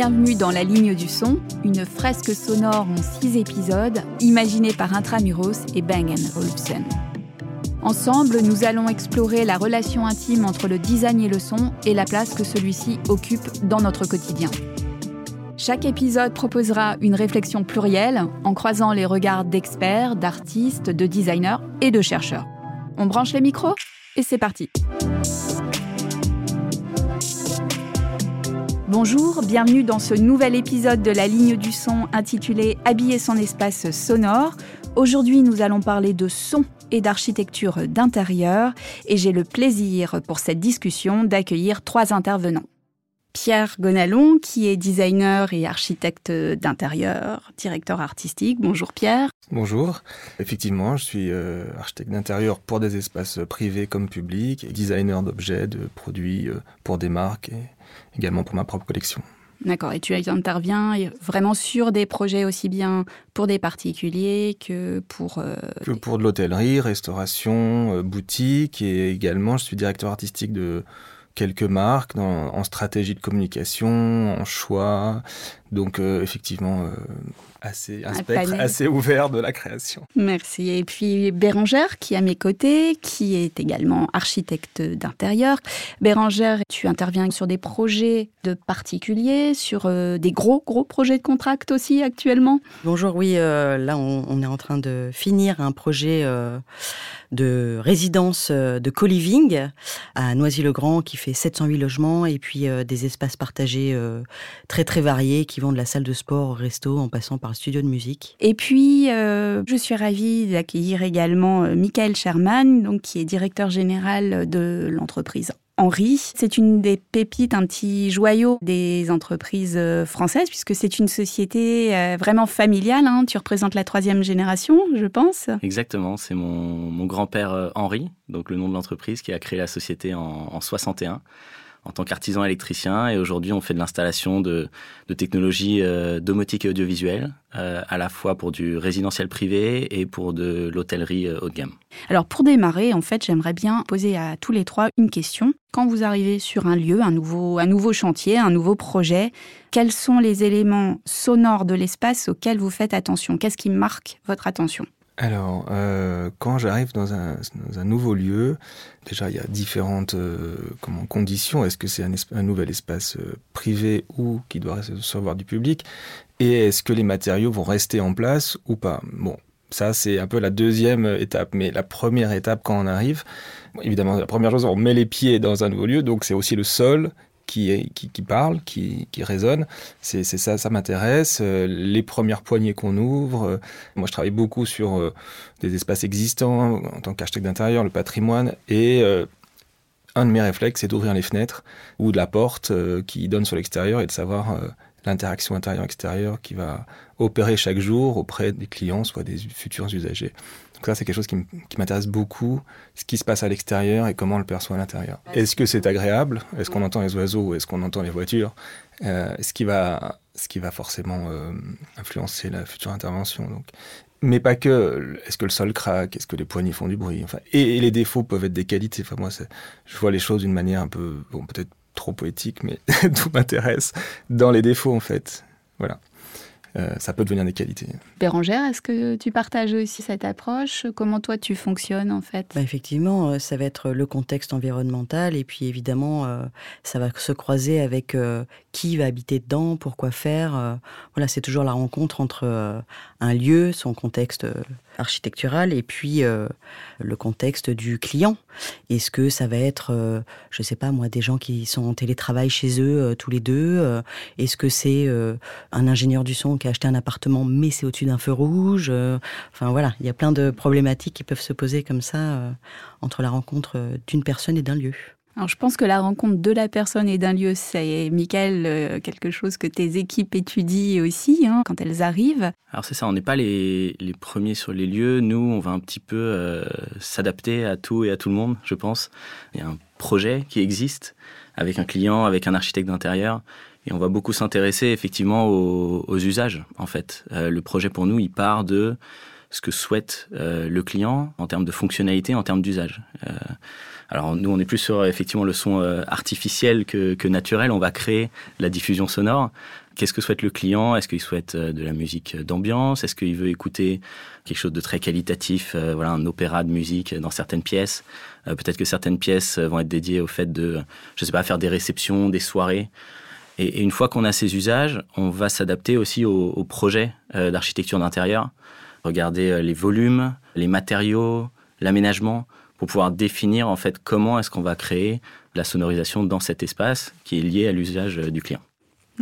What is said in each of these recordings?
Bienvenue dans La Ligne du Son, une fresque sonore en six épisodes, imaginée par Intramuros et Bang Olufsen. Ensemble, nous allons explorer la relation intime entre le design et le son et la place que celui-ci occupe dans notre quotidien. Chaque épisode proposera une réflexion plurielle en croisant les regards d'experts, d'artistes, de designers et de chercheurs. On branche les micros et c'est parti. Bonjour, bienvenue dans ce nouvel épisode de la ligne du son intitulé Habiller son espace sonore. Aujourd'hui, nous allons parler de son et d'architecture d'intérieur et j'ai le plaisir pour cette discussion d'accueillir trois intervenants. Pierre Gonalon, qui est designer et architecte d'intérieur, directeur artistique. Bonjour Pierre. Bonjour. Effectivement, je suis euh, architecte d'intérieur pour des espaces privés comme publics, designer d'objets, de produits euh, pour des marques également pour ma propre collection. D'accord, et tu interviens vraiment sur des projets aussi bien pour des particuliers que pour... Euh, que pour de l'hôtellerie, restauration, boutique, et également je suis directeur artistique de quelques marques en stratégie de communication, en choix. Donc euh, effectivement, euh, assez, un, spectre assez ouvert de la création. Merci. Et puis Bérangère, qui est à mes côtés, qui est également architecte d'intérieur. Bérangère, tu interviens sur des projets de particuliers, sur euh, des gros, gros projets de contract aussi actuellement? Bonjour, oui, là on, est en train de finir un projet de résidence de co-living à Noisy-le-Grand qui fait 708 logements et puis des espaces partagés très très variés qui vont de la salle de sport au resto en passant par le studio de musique. Et puis, euh, je suis ravie d'accueillir également euh, Michael Sherman, donc, qui est directeur général de l'entreprise Henri. C'est une des pépites, un petit joyau des entreprises euh, françaises, puisque c'est une société vraiment familiale. Hein. Tu représentes la troisième génération, je pense. Exactement, c'est mon, grand-père Henri, donc le nom de l'entreprise, qui a créé la société en, en 61 en tant qu'artisan électricien. Et aujourd'hui, on fait de l'installation de, technologies euh, domotique et audiovisuelle, euh, à la fois pour du résidentiel privé et pour de l'hôtellerie euh, haut de gamme. Alors, pour démarrer, en fait, j'aimerais bien poser à tous les trois une question. Quand vous arrivez sur un lieu, un nouveau, un nouveau chantier, un nouveau projet, quels sont les éléments sonores de l'espace auxquels vous faites attention? Qu'est-ce qui marque votre attention? Alors, euh, quand j'arrive dans un, nouveau lieu, déjà il y a différentes euh, conditions. Est-ce que c'est un, nouvel espace euh, privé ou qui doit recevoir du public? Et est-ce que les matériaux vont rester en place ou pas? Bon, ça c'est un peu la deuxième étape. Mais la première étape quand on arrive, évidemment la première chose, on met les pieds dans un nouveau lieu, donc c'est aussi le sol qui, parle, qui, résonne. C'est ça, ça m'intéresse. Euh, les premières poignées qu'on ouvre. Euh, moi, je travaille beaucoup sur euh, des espaces existants en tant qu'architecte d'intérieur, le patrimoine. Et un de mes réflexes, c'est d'ouvrir les fenêtres ou de la porte qui donne sur l'extérieur et de savoir l'interaction intérieure-extérieure qui va opérer chaque jour auprès des clients, soit des futurs usagers. Donc ça, c'est quelque chose qui m'intéresse beaucoup, ce qui se passe à l'extérieur et comment on le perçoit à l'intérieur. Est-ce que c'est agréable? Est-ce qu'on entend les oiseaux ou est-ce qu'on entend les voitures? Euh, ce, qui va, ce qui va forcément euh, influencer la future intervention. Donc. Mais pas que. Est-ce que le sol craque? Est-ce que les poignées font du bruit? Enfin, et, les défauts peuvent être des qualités. Enfin, moi, je vois les choses d'une manière un peu, bon, peut-être trop poétique, mais tout m'intéresse dans les défauts, en fait. Voilà. Euh, ça peut devenir des qualités. Bérangère, est-ce que tu partages aussi cette approche? Comment toi tu fonctionnes en fait? Bah, Effectivement, euh, ça va être le contexte environnemental et puis évidemment, euh, ça va se croiser avec qui va habiter dedans, pourquoi faire. Voilà, c'est toujours la rencontre entre un lieu, son contexte architectural et puis le contexte du client. Est-ce que ça va être, je sais pas moi, des gens qui sont en télétravail chez eux tous les deux Est-ce que c'est un ingénieur du son qui a acheté un appartement mais c'est au-dessus d'un feu rouge. Euh, enfin voilà, il y a plein de problématiques qui peuvent se poser comme ça euh, entre la rencontre euh, d'une personne et d'un lieu. Alors, je pense que la rencontre de la personne et d'un lieu, c'est, Michael, quelque chose que tes équipes étudient aussi hein, quand elles arrivent. Alors, c'est ça, on n'est pas les, premiers sur les lieux. Nous, on va un petit peu s'adapter à tout et à tout le monde, je pense. Il y a un projet qui existe avec un client, avec un architecte d'intérieur. Et on va beaucoup s'intéresser effectivement aux, usages, en fait. Euh, le projet pour nous, il part de ce que souhaite le client en termes de fonctionnalité, en termes d'usage. Alors nous, on est plus sur effectivement le son artificiel que, que naturel. On va créer la diffusion sonore. Qu'est-ce que souhaite le client? Est-ce qu'il souhaite euh, de la musique d'ambiance? Est-ce qu'il veut écouter quelque chose de très qualitatif, euh, voilà, un opéra de musique dans certaines pièces? Euh, Peut-être que certaines pièces vont être dédiées au fait de, je sais pas, faire des réceptions, des soirées. Et, une fois qu'on a ces usages, on va s'adapter aussi au, au projet d'architecture d'intérieur. Regarder les volumes, les matériaux, l'aménagement, pour pouvoir définir en fait comment est-ce qu'on va créer la sonorisation dans cet espace qui est lié à l'usage du client.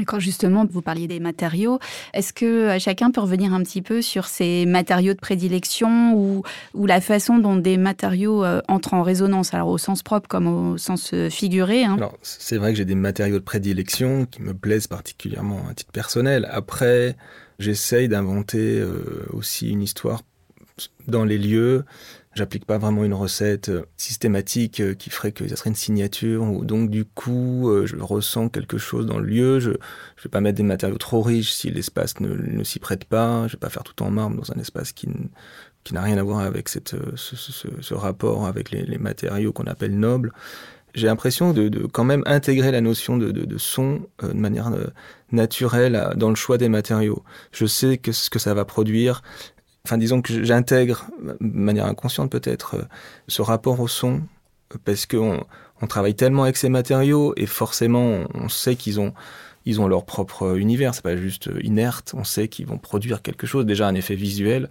Quand justement, vous parliez des matériaux, est-ce que euh, chacun peut revenir un petit peu sur ces matériaux de prédilection ou, ou la façon dont des matériaux euh, entrent en résonance, alors au sens propre comme au sens euh, figuré hein Alors, c'est vrai que j'ai des matériaux de prédilection qui me plaisent particulièrement à titre personnel. Après, j'essaye d'inventer aussi une histoire dans les lieux J'applique pas vraiment une recette euh, systématique euh, qui ferait que ça serait une signature. Ou donc du coup, euh, je ressens quelque chose dans le lieu. Je, je vais pas mettre des matériaux trop riches si l'espace ne, ne s'y prête pas. Je vais pas faire tout en marbre dans un espace qui, qui n'a rien à voir avec ce, rapport avec les, matériaux qu'on appelle nobles. J'ai l'impression de, quand même intégrer la notion de son de manière naturelle dans le choix des matériaux. Je sais que ce que ça va produire, enfin disons que j'intègre de manière inconsciente peut-être euh, ce rapport au son parce qu'on on travaille tellement avec ces matériaux et forcément on sait qu'ils ont ils ont leur propre univers, c'est pas juste inerte, on sait qu'ils vont produire quelque chose, déjà un effet visuel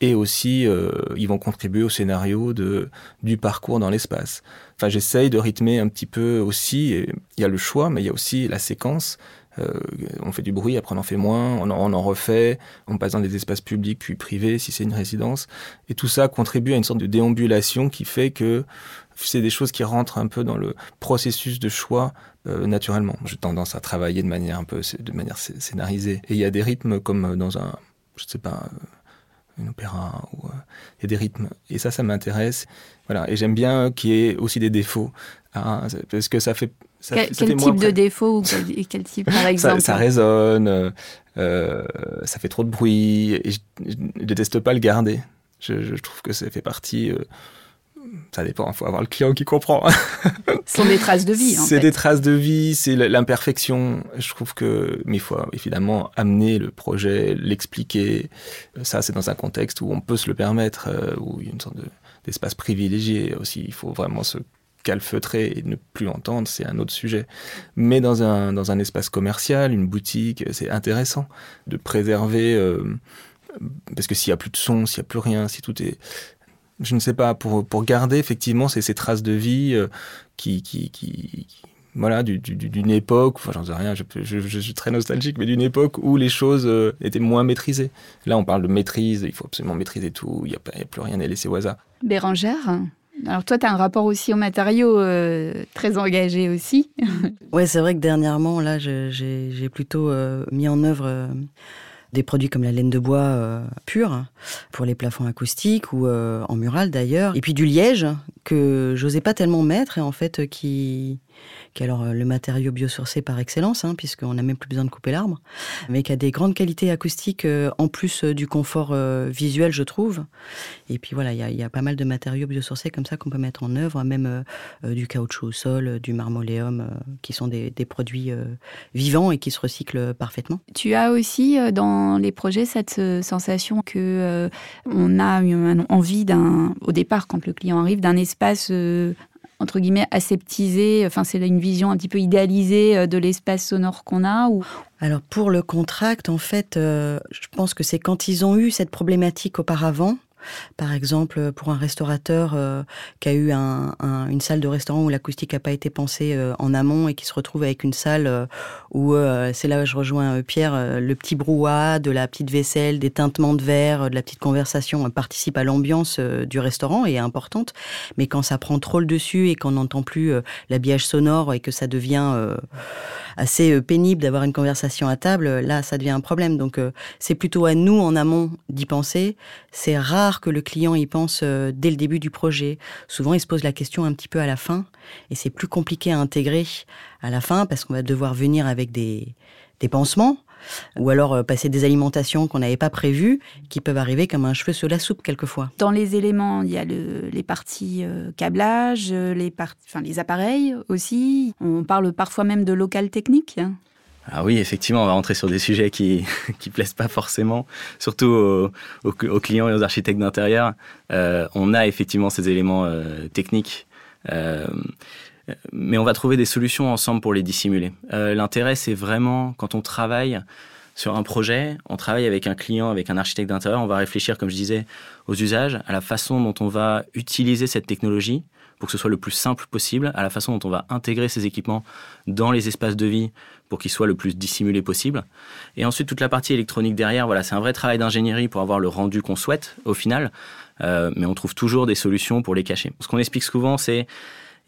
et aussi euh, ils vont contribuer au scénario de du parcours dans l'espace. Enfin, j'essaye de rythmer un petit peu aussi. Il y a le choix, mais il y a aussi la séquence. Euh, on fait du bruit, après on en fait moins, on en, refait, on passe dans des espaces publics puis privés si c'est une résidence. Et tout ça contribue à une sorte de déambulation qui fait que c'est des choses qui rentrent un peu dans le processus de choix euh, naturellement. J'ai tendance à travailler de manière un peu de manière scénarisée. Et il y a des rythmes comme dans un, je sais pas, euh, une opéra ou il y a des rythmes. Et ça, ça m'intéresse. Voilà. Et j'aime bien qu'il y ait aussi des défauts. Hein, parce que ça fait quel, type de défaut ou quel, type, par exemple ça, résonne, euh, ça fait trop de bruit, et je, ne déteste pas le garder. Je, trouve que ça fait partie. Euh, ça dépend, il faut avoir le client qui comprend. Ce sont des traces de vie. C'est des traces de vie, c'est l'imperfection. Je trouve que, mais il faut évidemment amener le projet, l'expliquer. Ça, c'est dans un contexte où on peut se le permettre, euh, où il y a une sorte d'espace privilégié aussi. Il faut vraiment se calfeutrer et ne plus entendre, c'est un autre sujet. Mais dans un, dans un espace commercial, une boutique, c'est intéressant de préserver, euh, parce que s'il n'y a plus de son, s'il n'y a plus rien, si tout est... Je ne sais pas, pour, pour garder effectivement ces, ces traces de vie euh, qui, qui, voilà, d'une époque, enfin j'en sais rien, je, je, suis très nostalgique, mais d'une époque où les choses euh, étaient moins maîtrisées. Là, on parle de maîtrise, il faut absolument maîtriser tout, il n'y a, a, plus rien à laisser au hasard. Bérangère, alors toi, tu as un rapport aussi aux matériaux euh, très engagé aussi. oui, c'est vrai que dernièrement, là, j'ai plutôt euh, mis en œuvre euh, des produits comme la laine de bois pure pour les plafonds acoustiques ou en mural d'ailleurs. Et puis du liège que j'osais pas tellement mettre et en fait qui qui est alors euh, le matériau biosourcé par excellence, hein, puisqu'on n'a même plus besoin de couper l'arbre, mais qui a des grandes qualités acoustiques euh, en plus euh, du confort visuel, je trouve. Et puis voilà, il y, a, pas mal de matériaux biosourcés comme ça qu'on peut mettre en œuvre, même du caoutchouc au sol, du marmoléum, qui sont des, produits vivants et qui se recyclent parfaitement. Tu as aussi dans les projets cette sensation que on a envie d'un, au départ, quand le client arrive, d'un espace entre guillemets aseptisé Enfin, c'est une vision un petit peu idéalisée euh, de l'espace sonore qu'on a ou... Alors pour le contract, en fait, euh, je pense que c'est quand ils ont eu cette problématique auparavant par exemple, pour un restaurateur euh, qui a eu une salle de restaurant où l'acoustique n'a pas été pensée euh, en amont et qui se retrouve avec une salle euh, où, c'est là où je rejoins Pierre, le petit brouhaha de la petite vaisselle, des tintements de verre, de la petite conversation participe à l'ambiance du restaurant et est importante. Mais quand ça prend trop le dessus et qu'on n'entend plus l'habillage sonore et que ça devient assez pénible d'avoir une conversation à table, là, ça devient un problème. Donc, c'est plutôt à nous en amont d'y penser. C'est rare que le client y pense euh, dès le début du projet. Souvent, il se pose la question un petit peu à la fin, et c'est plus compliqué à intégrer à la fin parce qu'on va devoir venir avec des, des pansements ou alors passer des alimentations qu'on n'avait pas prévues, qui peuvent arriver comme un cheveu sur la soupe quelquefois. Dans les éléments, il y a les parties câblage, les, enfin, les appareils aussi. On parle parfois même de local technique. Ah oui, effectivement, on va rentrer sur des sujets qui qui plaisent pas forcément, surtout aux, aux, clients et aux architectes d'intérieur. Euh, on a effectivement ces éléments euh, techniques, euh, mais on va trouver des solutions ensemble pour les dissimuler. Euh, l'intérêt, c'est vraiment quand on travaille sur un projet, on travaille avec un client, avec un architecte d'intérieur, on va réfléchir, comme je disais, aux usages, à la façon dont on va utiliser cette technologie pour que ce soit le plus simple possible, à la façon dont on va intégrer ces équipements dans les espaces de vie pour qu'ils soient le plus dissimulés possible. Et ensuite, toute la partie électronique derrière, voilà, c'est un vrai travail d'ingénierie pour avoir le rendu qu'on souhaite au final, euh, mais on trouve toujours des solutions pour les cacher. Ce qu'on explique souvent, c'est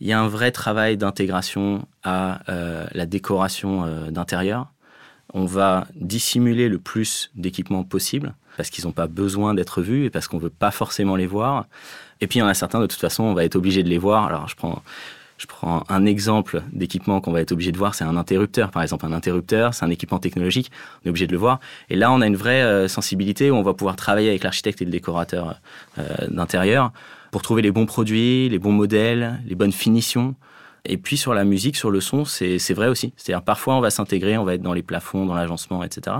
il y a un vrai travail d'intégration à euh, la décoration euh, d'intérieur. On va dissimuler le plus d'équipements possible parce qu'ils n'ont pas besoin d'être vus et parce qu'on veut pas forcément les voir. Et puis il y en a certains, de toute façon, on va être obligé de les voir. Alors je prends, je prends un exemple d'équipement qu'on va être obligé de voir, c'est un interrupteur. Par exemple, un interrupteur, c'est un équipement technologique, on est obligé de le voir. Et là, on a une vraie euh, sensibilité où on va pouvoir travailler avec l'architecte et le décorateur euh, d'intérieur pour trouver les bons produits, les bons modèles, les bonnes finitions. Et puis sur la musique, sur le son, c'est vrai aussi. C'est-à-dire parfois on va s'intégrer, on va être dans les plafonds, dans l'agencement, etc.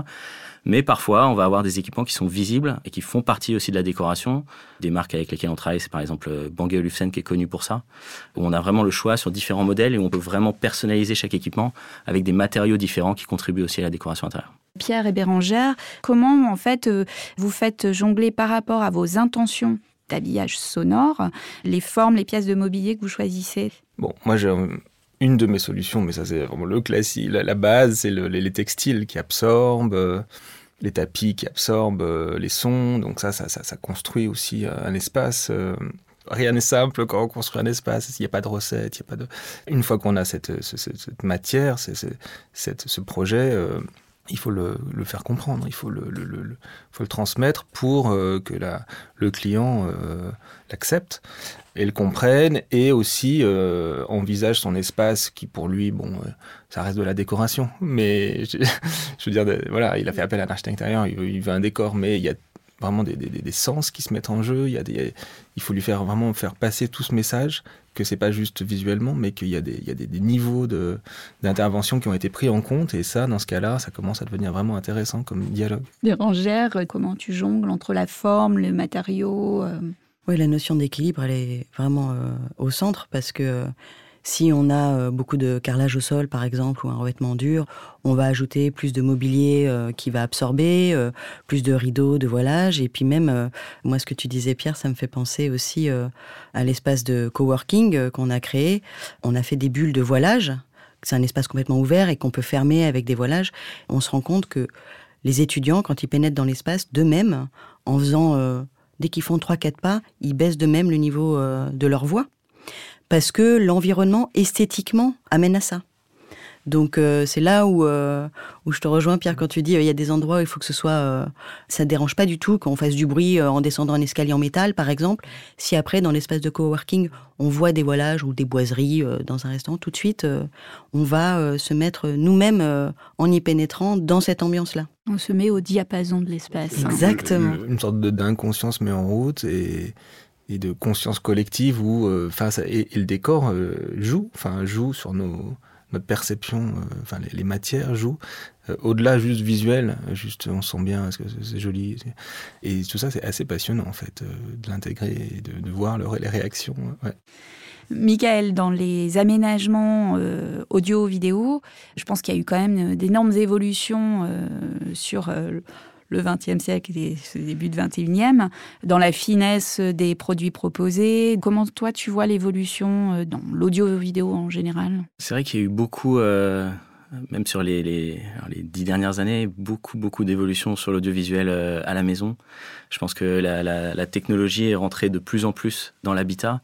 Mais parfois, on va avoir des équipements qui sont visibles et qui font partie aussi de la décoration. Des marques avec lesquelles on travaille, c'est par exemple euh, Bangé Olufsen qui est connu pour ça, où on a vraiment le choix sur différents modèles et on peut vraiment personnaliser chaque équipement avec des matériaux différents qui contribuent aussi à la décoration intérieure. Pierre et Bérangère, comment en fait euh, vous faites jongler par rapport à vos intentions d'habillage sonore, les formes, les pièces de mobilier que vous choisissez Bon, moi j'ai une de mes solutions, mais ça c'est vraiment le classique, la, base, c'est le, les, textiles qui absorbent, euh, les tapis qui absorbent euh, les sons, donc ça, ça, ça, construit aussi euh, un espace. rien n'est simple quand on construit un espace, il n'y a pas de recette, il y a pas de... Une fois qu'on a cette, cette, matière, cette, ce projet, il faut le, le, faire comprendre, il faut le, le, le transmettre pour que la, le client l'accepte et le comprenne et aussi euh, envisage son espace qui pour lui bon euh, ça reste de la décoration. Mais je, veux dire voilà il a fait appel à un architecte intérieur il il veut un décor mais il y a vraiment des, des, des, sens qui se mettent en jeu. Il y a des il faut lui faire vraiment faire passer tout ce message que c'est pas juste visuellement mais qu'il y a des il y a des, des niveaux de d'intervention qui ont été pris en compte. Et ça dans ce cas-là ça commence à devenir vraiment intéressant comme dialogue. Bérangère comment tu jongles entre la forme le matériau euh... Oui, la notion d'équilibre, elle est vraiment euh, au centre parce que euh, si on a euh, beaucoup de carrelage au sol, par exemple, ou un revêtement dur, on va ajouter plus de mobilier euh, qui va absorber, euh, plus de rideaux, de voilage. Et puis même, moi, ce que tu disais, Pierre, ça me fait penser aussi à l'espace de coworking qu'on a créé. On a fait des bulles de voilage. C'est un espace complètement ouvert et qu'on peut fermer avec des voilages. On se rend compte que les étudiants, quand ils pénètrent dans l'espace, d'eux-mêmes, en faisant... Dès qu'ils font 3-4 pas, ils baissent de même le niveau de leur voix. Parce que l'environnement, esthétiquement, amène à ça. Donc euh, c'est là où, euh, où je te rejoins Pierre quand tu dis euh, il y a des endroits où il faut que ce soit euh, ça dérange pas du tout qu'on fasse du bruit euh, en descendant un escalier en métal par exemple. Si après dans l'espace de coworking on voit des voilages ou des boiseries euh, dans un restaurant tout de suite euh, on va euh, se mettre nous-mêmes euh, en y pénétrant dans cette ambiance là on se met au diapason de l'espace exactement. Une, une sorte d'inconscience met en route et de conscience collective où euh, et, le décor euh, joue enfin joue sur nos notre perception euh, enfin les, matières jouent euh, au-delà juste visuel juste on sent bien est-ce que c'est joli et tout ça c'est assez passionnant en fait de l'intégrer et de, voir le, les réactions. Michael, dans les aménagements euh, audio vidéo je pense qu'il y a eu quand même d'énormes évolutions sur le 20e siècle et ce début de 21e dans la finesse des produits proposés. Comment toi tu vois l'évolution euh, dans l'audio vidéo en général? C'est vrai qu'il y a eu beaucoup euh, même sur les, les, dix dernières années beaucoup beaucoup d'évolutions sur l'audiovisuel euh, à la maison. Je pense que la, la, technologie est rentrée de plus en plus dans l'habitat.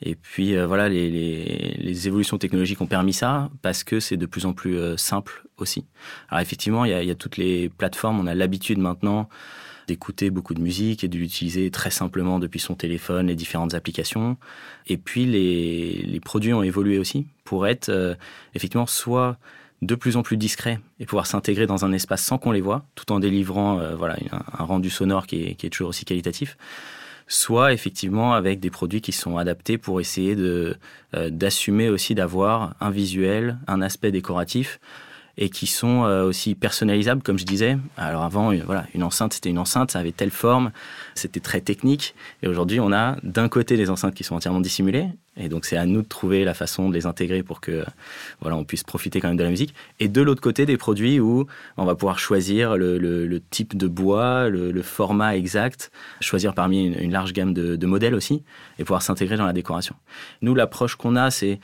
Et puis euh, voilà les, les, évolutions technologiques ont permis ça parce que c'est de plus en plus euh, simple aussi. Alors effectivement il y a, toutes les plateformes. On a l'habitude maintenant d'écouter beaucoup de musique et de l'utiliser très simplement depuis son téléphone les différentes applications. Et puis les, les produits ont évolué aussi pour être effectivement soit de plus en plus discrets et pouvoir s'intégrer dans un espace sans qu'on les voit, tout en délivrant voilà, un, rendu sonore qui est, toujours aussi qualitatif soit effectivement avec des produits qui sont adaptés pour essayer de d'assumer aussi d'avoir un visuel, un aspect décoratif et qui sont euh, aussi personnalisables, comme je disais. Alors avant, voilà, une enceinte, c'était une enceinte, ça avait telle forme, c'était très technique. Et aujourd'hui, on a d'un côté des enceintes qui sont entièrement dissimulées, et donc c'est à nous de trouver la façon de les intégrer pour que voilà, on puisse profiter quand même de la musique. Et de l'autre côté, des produits où on va pouvoir choisir le, type de bois, le, format exact, choisir parmi une, large gamme de, modèles aussi, et pouvoir s'intégrer dans la décoration. Nous, l'approche qu'on a, c'est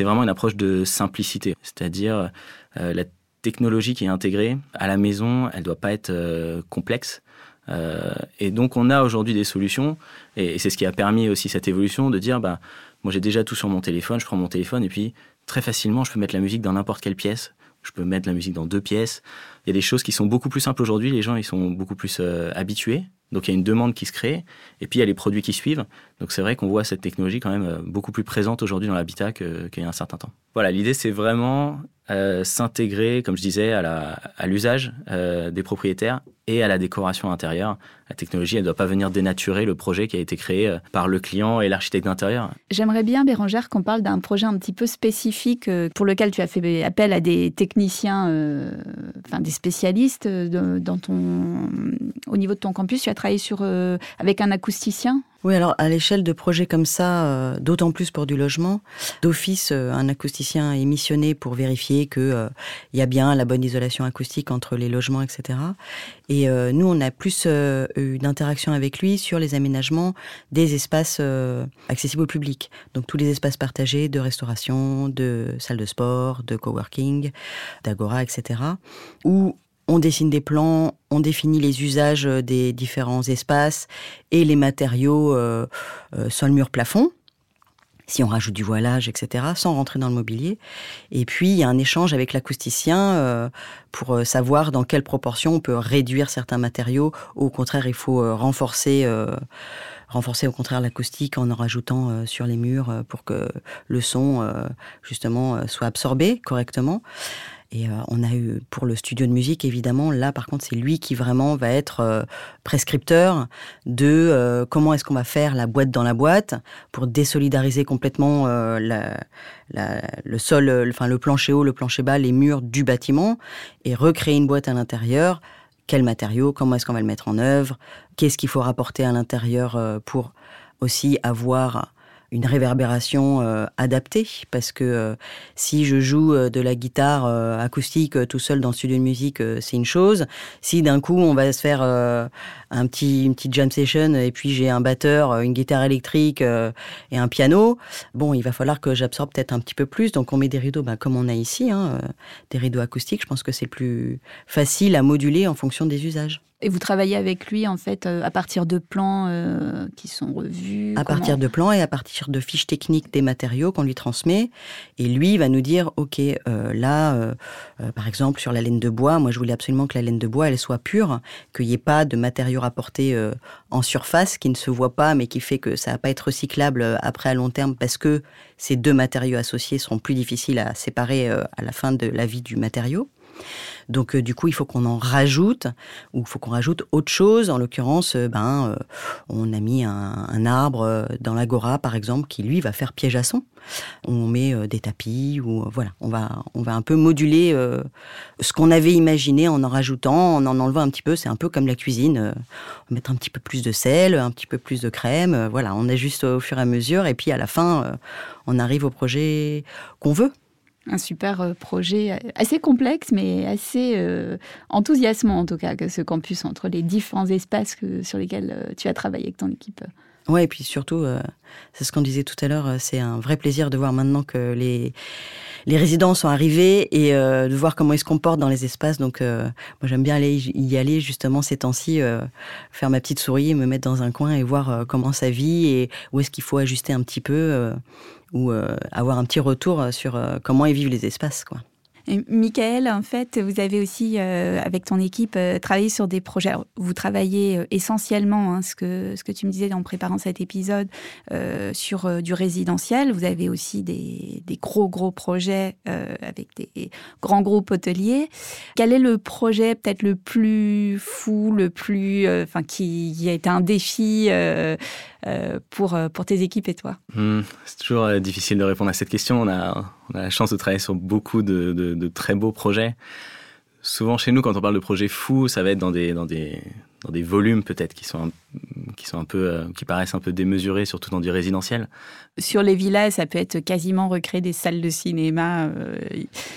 vraiment une approche de simplicité, c'est-à-dire euh, la technologie qui est intégrée à la maison, elle ne doit pas être euh, complexe. Euh, et donc on a aujourd'hui des solutions, et, c'est ce qui a permis aussi cette évolution de dire, bah, moi j'ai déjà tout sur mon téléphone, je prends mon téléphone et puis très facilement je peux mettre la musique dans n'importe quelle pièce, je peux mettre la musique dans deux pièces. Il y a des choses qui sont beaucoup plus simples aujourd'hui, les gens ils sont beaucoup plus habitués, donc il y a une demande qui se crée, et puis il y a les produits qui suivent. Donc c'est vrai qu'on voit cette technologie quand même beaucoup plus présente aujourd'hui dans l'habitat qu'il y a un certain temps. Voilà, l'idée c'est vraiment euh, s'intégrer, comme je disais, à l'usage euh, des propriétaires et à la décoration intérieure. La technologie, elle ne doit pas venir dénaturer le projet qui a été créé euh, par le client et l'architecte d'intérieur. J'aimerais bien, Bérangère, qu'on parle d'un projet un petit peu spécifique pour lequel tu as fait appel à des techniciens, enfin des spécialistes au niveau de ton campus. Tu as travaillé sur, avec un acousticien oui, alors à l'échelle de projets comme ça, euh, d'autant plus pour du logement, d'office, euh, un acousticien est missionné pour vérifier qu'il euh, y a bien la bonne isolation acoustique entre les logements, etc. Et nous, on a plus eu d'interaction avec lui sur les aménagements des espaces accessibles au public. Donc tous les espaces partagés de restauration, de salles de sport, de coworking, d'agora, etc. on dessine des plans, on définit les usages euh, des différents espaces et les matériaux euh, euh, sol, mur, plafond. Si on rajoute du voilage, etc., sans rentrer dans le mobilier. Et puis, il y a un échange avec l'acousticien pour savoir dans quelle proportion on peut réduire certains matériaux. Ou au contraire, il faut renforcer renforcer au contraire l'acoustique en en rajoutant sur les murs pour que le son justement soit absorbé correctement. Et euh, on a eu pour le studio de musique, évidemment, là par contre, c'est lui qui vraiment va être euh, prescripteur de euh, comment est-ce qu'on va faire la boîte dans la boîte pour désolidariser complètement le sol, enfin le plancher haut, le plancher bas, les murs du bâtiment et recréer une boîte à l'intérieur. Quel matériau? Comment est-ce qu'on va le mettre en œuvre? Qu'est-ce qu'il faut rapporter à l'intérieur pour aussi avoir une réverbération euh, adaptée. Parce que euh, si je joue euh, de la guitare acoustique tout seul dans le studio de musique c'est une chose. Si d'un coup on va se faire un petit une petite jam session et puis j'ai un batteur une guitare électrique et un piano bon il va falloir que j'absorbe peut-être un petit peu plus. Donc on met des rideaux bah, comme on a ici hein, des rideaux acoustiques. Je pense que c'est plus facile à moduler en fonction des usages et vous travaillez avec lui en fait euh, à partir de plans euh, qui sont revus À partir de plans et à partir de fiches techniques des matériaux qu'on lui transmet. Et lui va nous dire, ok, euh, là, par exemple sur la laine de bois, moi je voulais absolument que la laine de bois elle soit pure, qu'il n'y ait pas de matériaux rapportés en surface qui ne se voit pas, mais qui fait que ça va pas être recyclable après à long terme parce que ces deux matériaux associés seront plus difficiles à séparer à la fin de la vie du matériau. Donc euh, du coup, il faut qu'on en rajoute, ou il faut qu'on rajoute autre chose. En l'occurrence, euh, ben, euh, on a mis un, arbre dans l'agora, par exemple, qui lui va faire piège à son. On met des tapis, ou voilà, on va, on va un peu moduler ce qu'on avait imaginé en en rajoutant, en en enlevant un petit peu. C'est un peu comme la cuisine, mettre un petit peu plus de sel, un petit peu plus de crème. voilà, on ajuste au fur et à mesure, et puis à la fin, on arrive au projet qu'on veut un super euh, projet euh, assez complexe, mais assez euh, enthousiasmant en tout cas, que ce campus entre les différents espaces sur lesquels tu as travaillé avec ton équipe. Ouais, et puis surtout, c'est ce qu'on disait tout à l'heure, c'est un vrai plaisir de voir maintenant que les, les résidents sont arrivés et de voir comment ils se comportent dans les espaces. Donc, moi, j'aime bien aller y aller justement ces temps-ci, faire ma petite souris, me mettre dans un coin et voir comment ça vit et où est-ce qu'il faut ajuster un petit peu ou euh, avoir un petit retour sur euh, comment ils vivent les espaces. Quoi. Michael, en fait, vous avez aussi, euh, avec ton équipe, travaillé sur des projets. Vous travaillez essentiellement, hein, ce, que, ce que tu me disais en préparant cet épisode, sur du résidentiel. Vous avez aussi des, gros, gros projets avec des grands groupes hôteliers. Quel est le projet peut-être le plus fou, le plus, enfin, qui, a été un défi pour, pour tes équipes et toi hmm, C'est toujours difficile de répondre à cette question. On a, on a la chance de travailler sur beaucoup de, de très beaux projets. Souvent chez nous, quand on parle de projets fous, ça va être dans des, dans des, dans des volumes peut-être qui sont qui sont un peu euh, qui paraissent un peu démesurés surtout dans du résidentiel. Sur les villas ça peut être quasiment recréer des salles de cinéma euh,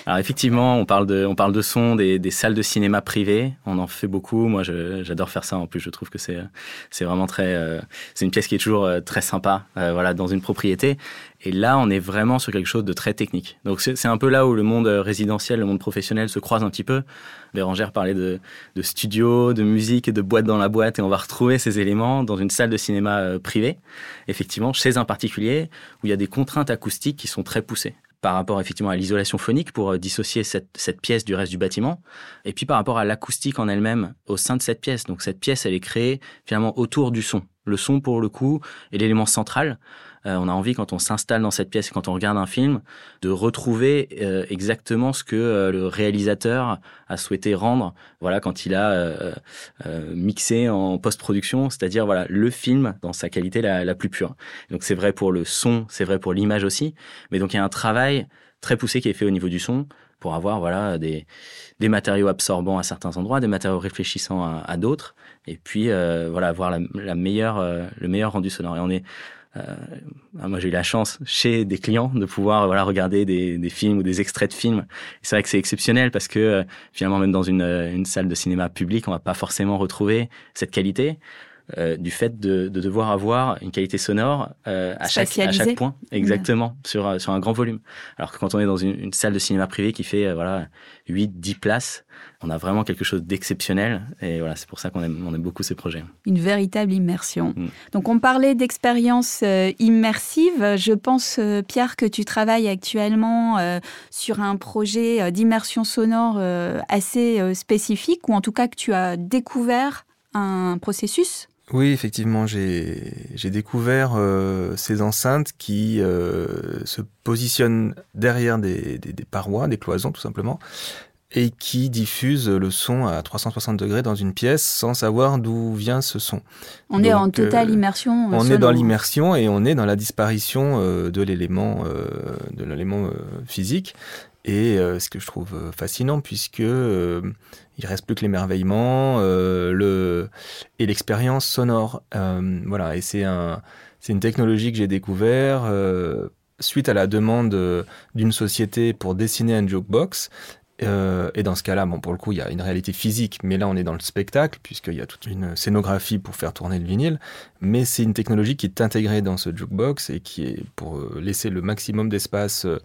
alors effectivement on parle de on parle de son des, des salles de cinéma privées. On en fait beaucoup. Moi j'adore faire ça. En plus je trouve que c'est c'est vraiment très euh, c'est une pièce qui est toujours très sympa voilà dans une propriété et là, on est vraiment sur quelque chose de très technique. Donc c'est un peu là où le monde résidentiel, le monde professionnel se croise un petit peu. Bérangère parlait de, de studio, de musique et de boîte dans la boîte, et on va retrouver ces éléments dans une salle de cinéma euh, privée, effectivement, chez un particulier, où il y a des contraintes acoustiques qui sont très poussées par rapport effectivement à l'isolation phonique pour euh, dissocier cette, cette, pièce du reste du bâtiment, et puis par rapport à l'acoustique en elle-même au sein de cette pièce. Donc cette pièce, elle est créée finalement autour du son. Le son, pour le coup, est l'élément central. Euh, on a envie, quand on s'installe dans cette pièce et quand on regarde un film, de retrouver euh, exactement ce que euh, le réalisateur a souhaité rendre. Voilà, quand il a mixé en post-production, c'est-à-dire voilà le film dans sa qualité la, la plus pure. Donc c'est vrai pour le son, c'est vrai pour l'image aussi. Mais donc il y a un travail très poussé qui est fait au niveau du son pour avoir voilà des, des matériaux absorbants à certains endroits, des matériaux réfléchissants à, à d'autres, et puis voilà avoir la, la meilleure le meilleur rendu sonore. Et on est euh, moi, j'ai eu la chance chez des clients de pouvoir voilà regarder des, des films ou des extraits de films. C'est vrai que c'est exceptionnel parce que euh, finalement, même dans une, une salle de cinéma publique, on va pas forcément retrouver cette qualité. Euh, du fait de, de, devoir avoir une qualité sonore euh, à, chaque, à chaque point, exactement, sur, sur un grand volume. Alors que quand on est dans une, une salle de cinéma privé qui fait voilà 8, 10 places, on a vraiment quelque chose d'exceptionnel. Et voilà, c'est pour ça qu'on aime, on aime beaucoup ces projets. Une véritable immersion. Mm. Donc, on parlait d'expérience euh, immersive. Je pense, euh, Pierre, que tu travailles actuellement euh, sur un projet d'immersion sonore assez spécifique, ou en tout cas que tu as découvert un processus. Oui, effectivement, j'ai découvert ces enceintes qui se positionnent derrière des, des, parois, des cloisons tout simplement, et qui diffuse le son à 360 degrés dans une pièce sans savoir d'où vient ce son. On est en totale euh, immersion. Euh, on est dans l'immersion et on est dans la disparition euh, de l'élément de l'élément physique. Et ce que je trouve fascinant, puisque il reste plus que l'émerveillement le, et l'expérience sonore. voilà, et c'est un, une technologie que j'ai découvert suite à la demande d'une société pour dessiner un jukebox euh, et dans ce cas-là, bon, pour le coup, il y a une réalité physique, mais là, on est dans le spectacle, puisqu'il y a toute une scénographie pour faire tourner le vinyle. Mais c'est une technologie qui est intégrée dans ce jukebox et qui est pour euh, laisser le maximum d'espace euh,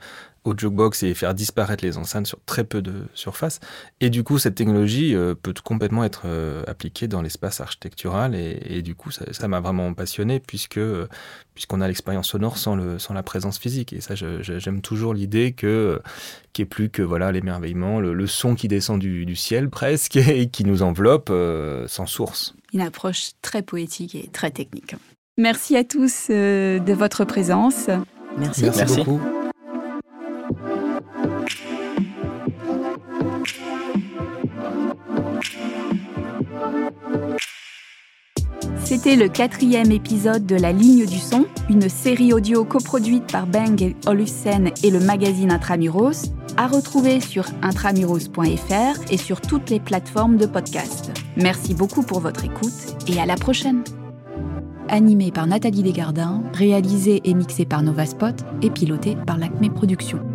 au jukebox et faire disparaître les enceintes sur très peu de surface. Et du coup, cette technologie euh, peut complètement être euh, appliquée dans l'espace architectural et, et, du coup, ça m'a vraiment passionné puisque euh, puisqu'on a l'expérience sonore sans le sans la présence physique. Et ça, j'aime toujours l'idée que qui est plus que voilà l'émerveillement, le, le, son qui descend du, du, ciel presque et qui nous enveloppe sans source. Une approche très poétique et très technique. Merci à tous de votre présence. Merci, Merci, Merci. beaucoup. C'était le quatrième épisode de La Ligne du Son, une série audio coproduite par Bang Olufsen et le magazine Intramuros, à retrouver sur intramuros.fr et sur toutes les plateformes de podcast. Merci beaucoup pour votre écoute et à la prochaine. Animé par Nathalie Desgardins, réalisé et mixé par Novaspot et piloté par l'Acme Productions.